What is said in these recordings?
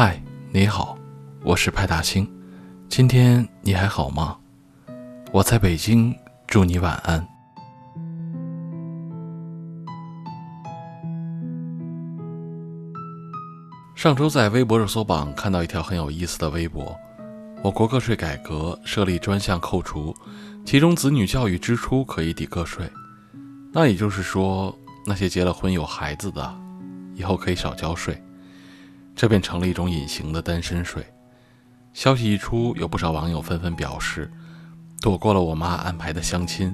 嗨，你好，我是派大星。今天你还好吗？我在北京，祝你晚安。上周在微博热搜榜看到一条很有意思的微博：我国个税改革设立专项扣除，其中子女教育支出可以抵个税。那也就是说，那些结了婚有孩子的，以后可以少交税。这便成了一种隐形的单身税。消息一出，有不少网友纷纷表示，躲过了我妈安排的相亲，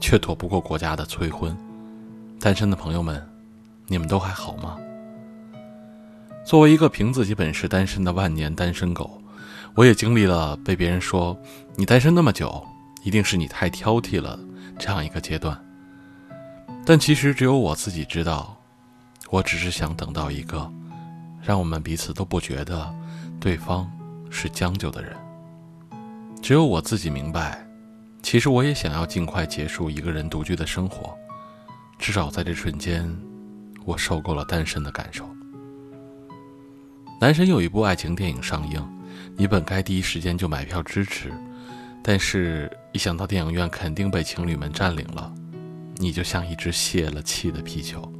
却躲不过国家的催婚。单身的朋友们，你们都还好吗？作为一个凭自己本事单身的万年单身狗，我也经历了被别人说你单身那么久，一定是你太挑剔了这样一个阶段。但其实只有我自己知道，我只是想等到一个。让我们彼此都不觉得对方是将就的人。只有我自己明白，其实我也想要尽快结束一个人独居的生活，至少在这瞬间，我受够了单身的感受。男神有一部爱情电影上映，你本该第一时间就买票支持，但是一想到电影院肯定被情侣们占领了，你就像一只泄了气的皮球。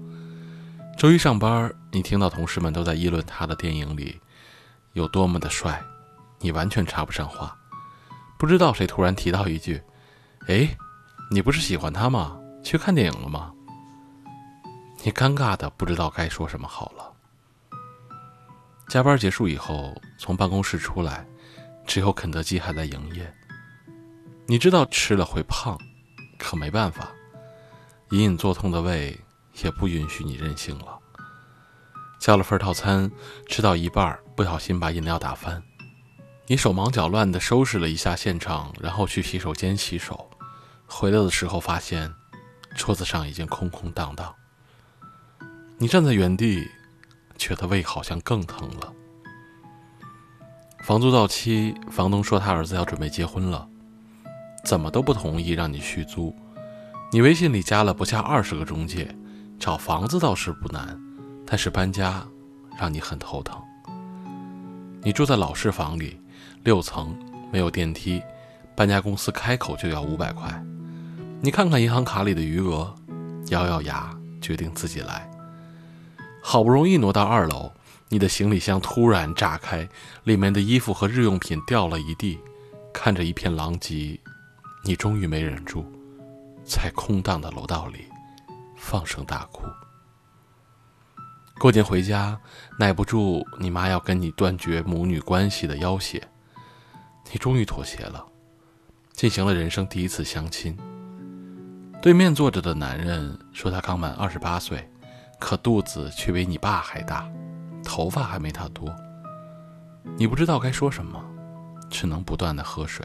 周一上班，你听到同事们都在议论他的电影里有多么的帅，你完全插不上话。不知道谁突然提到一句：“哎，你不是喜欢他吗？去看电影了吗？”你尴尬的不知道该说什么好了。加班结束以后，从办公室出来，只有肯德基还在营业。你知道吃了会胖，可没办法，隐隐作痛的胃。也不允许你任性了。叫了份套餐，吃到一半，不小心把饮料打翻。你手忙脚乱地收拾了一下现场，然后去洗手间洗手。回来的时候发现，桌子上已经空空荡荡。你站在原地，觉得胃好像更疼了。房租到期，房东说他儿子要准备结婚了，怎么都不同意让你续租。你微信里加了不下二十个中介。找房子倒是不难，但是搬家让你很头疼。你住在老式房里，六层没有电梯，搬家公司开口就要五百块。你看看银行卡里的余额，咬咬牙决定自己来。好不容易挪到二楼，你的行李箱突然炸开，里面的衣服和日用品掉了一地，看着一片狼藉，你终于没忍住，在空荡的楼道里。放声大哭。过年回家，耐不住你妈要跟你断绝母女关系的要挟，你终于妥协了，进行了人生第一次相亲。对面坐着的男人说他刚满二十八岁，可肚子却比你爸还大，头发还没他多。你不知道该说什么，只能不断的喝水。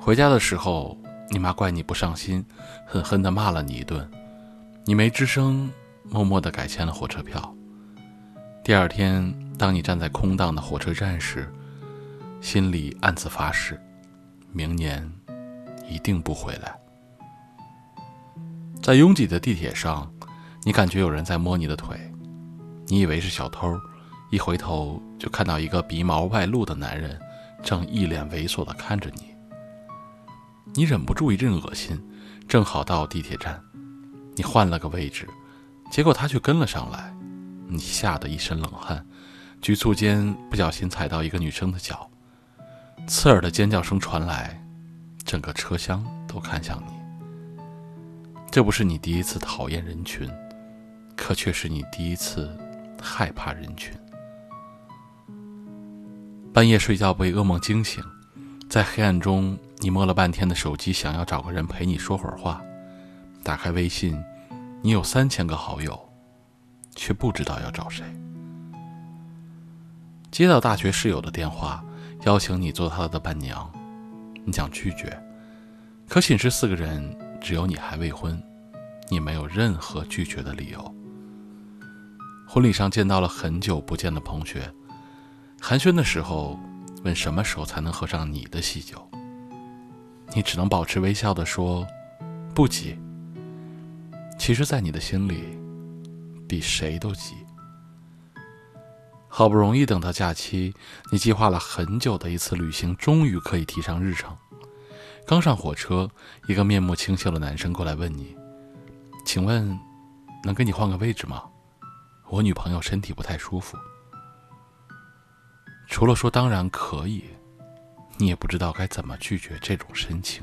回家的时候。你妈怪你不上心，狠狠地骂了你一顿，你没吱声，默默地改签了火车票。第二天，当你站在空荡的火车站时，心里暗自发誓，明年一定不回来。在拥挤的地铁上，你感觉有人在摸你的腿，你以为是小偷，一回头就看到一个鼻毛外露的男人，正一脸猥琐地看着你。你忍不住一阵恶心，正好到地铁站，你换了个位置，结果他却跟了上来，你吓得一身冷汗，局促间不小心踩到一个女生的脚，刺耳的尖叫声传来，整个车厢都看向你。这不是你第一次讨厌人群，可却是你第一次害怕人群。半夜睡觉被噩梦惊醒，在黑暗中。你摸了半天的手机，想要找个人陪你说会儿话。打开微信，你有三千个好友，却不知道要找谁。接到大学室友的电话，邀请你做他的伴娘，你想拒绝，可寝室四个人只有你还未婚，你没有任何拒绝的理由。婚礼上见到了很久不见的同学，寒暄的时候问什么时候才能喝上你的喜酒。你只能保持微笑的说：“不急。”其实，在你的心里，比谁都急。好不容易等到假期，你计划了很久的一次旅行终于可以提上日程。刚上火车，一个面目清秀的男生过来问你：“请问，能跟你换个位置吗？我女朋友身体不太舒服。”除了说当然可以，你也不知道该怎么拒绝这种深情。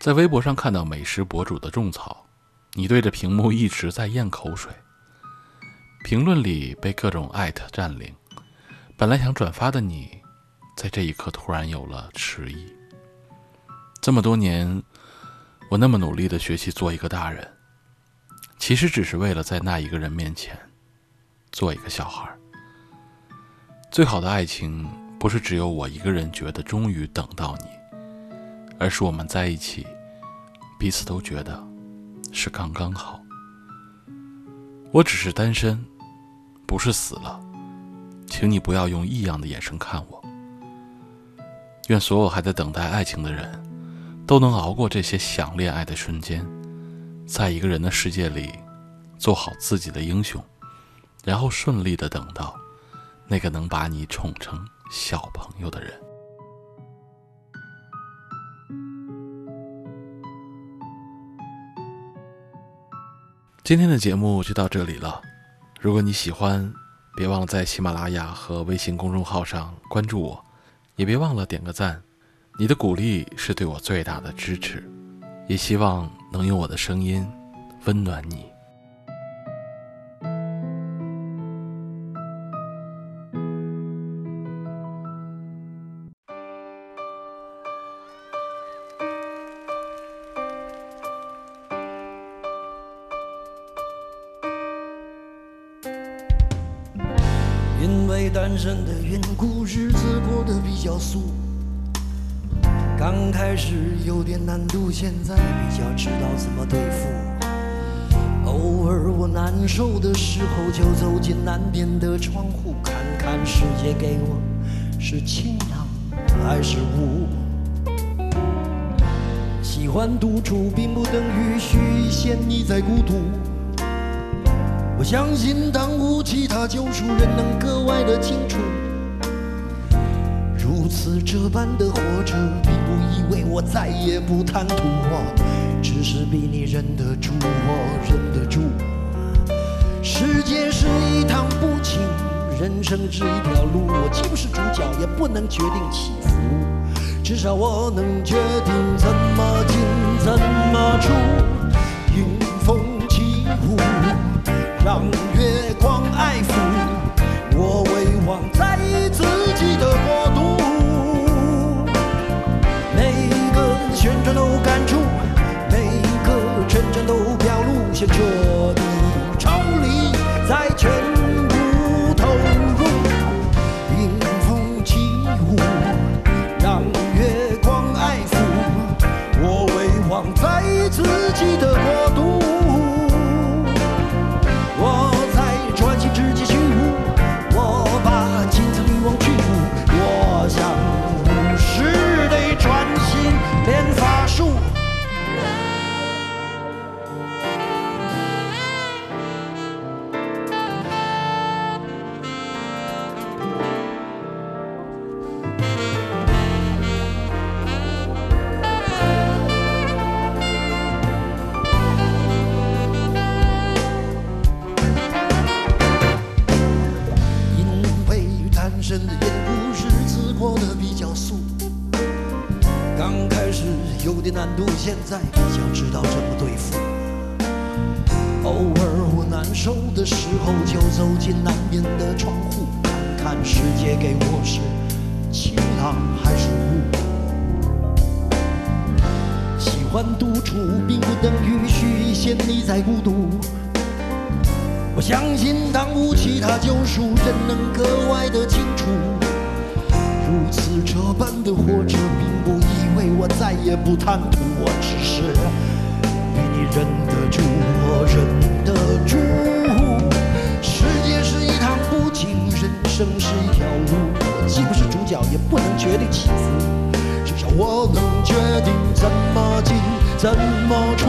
在微博上看到美食博主的种草，你对着屏幕一直在咽口水。评论里被各种艾特占领，本来想转发的你，在这一刻突然有了迟疑。这么多年，我那么努力的学习做一个大人，其实只是为了在那一个人面前做一个小孩。最好的爱情，不是只有我一个人觉得终于等到你，而是我们在一起，彼此都觉得是刚刚好。我只是单身。不是死了，请你不要用异样的眼神看我。愿所有还在等待爱情的人，都能熬过这些想恋爱的瞬间，在一个人的世界里，做好自己的英雄，然后顺利的等到那个能把你宠成小朋友的人。今天的节目就到这里了。如果你喜欢，别忘了在喜马拉雅和微信公众号上关注我，也别忘了点个赞，你的鼓励是对我最大的支持，也希望能用我的声音温暖你。单身的缘故，日子过得比较素。刚开始有点难度，现在比较知道怎么对付。偶尔我难受的时候，就走进南边的窗户，看看世界给我是晴朗还是雾。喜欢独处，并不等于虚陷你在孤独。我相信，当无其他救赎，人能格外的清楚。如此这般的活着，并不意味我再也不贪图，只是比你忍得住，我忍得住。世界是一趟不情，人生是一条路，我既不是主角，也不能决定起伏，至少我能决定怎么进，怎么出，让月光爱抚我，微望在意自己的国度。每个旋转都感触，每个沉沉都表露，写彻底走进南边的窗户，看看世界给我是晴朗还是雾。喜欢独处，并不等于虚陷你在孤独。我相信，当无其他救赎，人能格外的清楚。如此这般的活着，并不意味我再也不贪图。我只是比你忍得住，我忍得住。生是一条路。既不是主角，也不能决定起伏。至少我能决定怎么进，怎么出。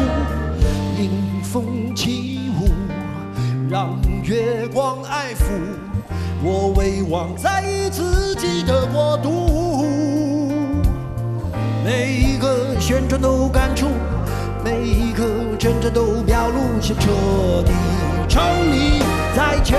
迎风起舞，让月光爱抚我，唯望在自己的国度。每一个旋转都感触，每一个挣扎都表露，先彻底沉溺，再全